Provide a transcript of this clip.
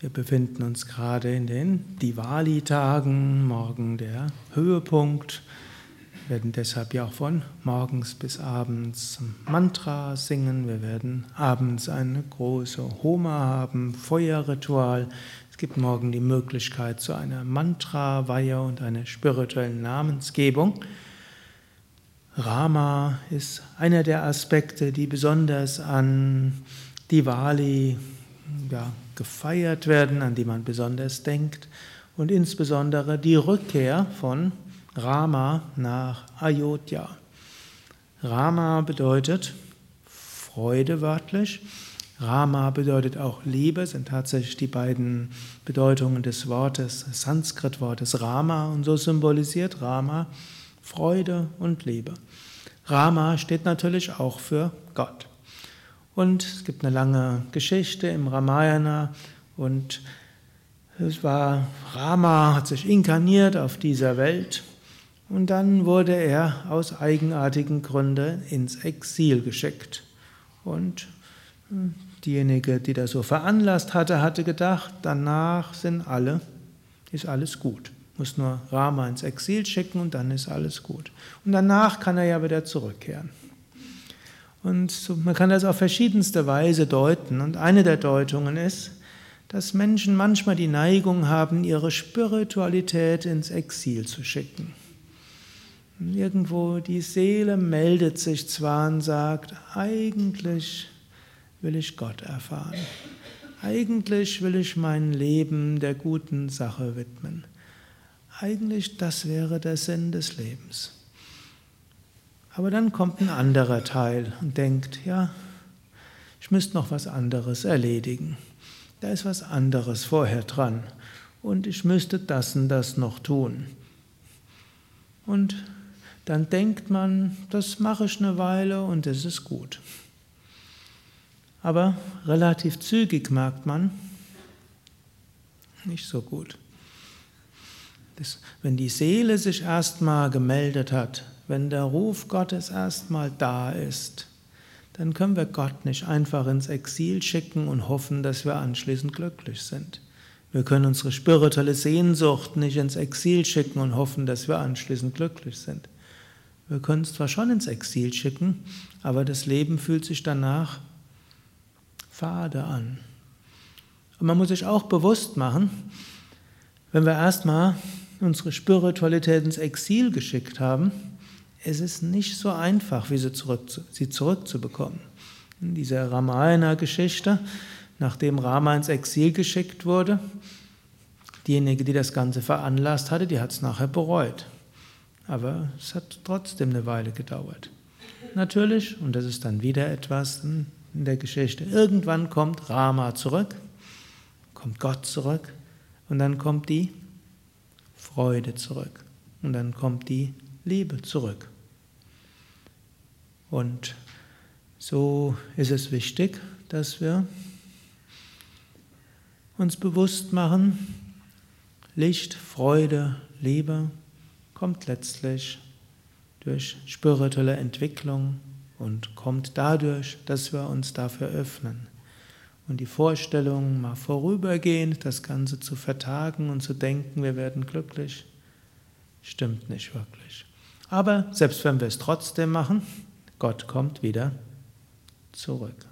Wir befinden uns gerade in den Diwali-Tagen, morgen der Höhepunkt. Wir werden deshalb ja auch von morgens bis abends Mantra singen. Wir werden abends eine große Homa haben, Feuerritual. Es gibt morgen die Möglichkeit zu einer Mantra-Weihe und einer spirituellen Namensgebung. Rama ist einer der Aspekte, die besonders an Diwali ja, gefeiert werden, an die man besonders denkt, und insbesondere die Rückkehr von Rama nach Ayodhya. Rama bedeutet Freude wörtlich. Rama bedeutet auch Liebe, sind tatsächlich die beiden Bedeutungen des Wortes, Sanskrit-Wortes Rama. Und so symbolisiert Rama Freude und Liebe. Rama steht natürlich auch für Gott. Und es gibt eine lange Geschichte im Ramayana und es war, Rama hat sich inkarniert auf dieser Welt und dann wurde er aus eigenartigen Gründen ins Exil geschickt. Und hm, diejenige, die das so veranlasst hatte, hatte gedacht, danach sind alle, ist alles gut. Muss nur Rama ins Exil schicken und dann ist alles gut. Und danach kann er ja wieder zurückkehren. Und man kann das auf verschiedenste Weise deuten. Und eine der Deutungen ist, dass Menschen manchmal die Neigung haben, ihre Spiritualität ins Exil zu schicken. Irgendwo die Seele meldet sich zwar und sagt, eigentlich will ich Gott erfahren. Eigentlich will ich mein Leben der guten Sache widmen. Eigentlich das wäre der Sinn des Lebens. Aber dann kommt ein anderer Teil und denkt, ja, ich müsste noch was anderes erledigen. Da ist was anderes vorher dran und ich müsste das und das noch tun. Und dann denkt man, das mache ich eine Weile und es ist gut. Aber relativ zügig merkt man, nicht so gut. Das, wenn die Seele sich erstmal gemeldet hat, wenn der Ruf Gottes erstmal da ist, dann können wir Gott nicht einfach ins Exil schicken und hoffen, dass wir anschließend glücklich sind. Wir können unsere spirituelle Sehnsucht nicht ins Exil schicken und hoffen, dass wir anschließend glücklich sind. Wir können es zwar schon ins Exil schicken, aber das Leben fühlt sich danach fade an. Und man muss sich auch bewusst machen, wenn wir erstmal unsere Spiritualität ins Exil geschickt haben, es ist nicht so einfach, sie, zurück, sie zurückzubekommen. In dieser Ramayana-Geschichte, nachdem Rama ins Exil geschickt wurde, diejenige, die das Ganze veranlasst hatte, die hat es nachher bereut. Aber es hat trotzdem eine Weile gedauert. Natürlich, und das ist dann wieder etwas in der Geschichte, irgendwann kommt Rama zurück, kommt Gott zurück und dann kommt die Freude zurück und dann kommt die Liebe zurück. Und so ist es wichtig, dass wir uns bewusst machen, Licht, Freude, Liebe kommt letztlich durch spirituelle Entwicklung und kommt dadurch, dass wir uns dafür öffnen. Und die Vorstellung, mal vorübergehend das Ganze zu vertagen und zu denken, wir werden glücklich, stimmt nicht wirklich. Aber selbst wenn wir es trotzdem machen, Gott kommt wieder zurück.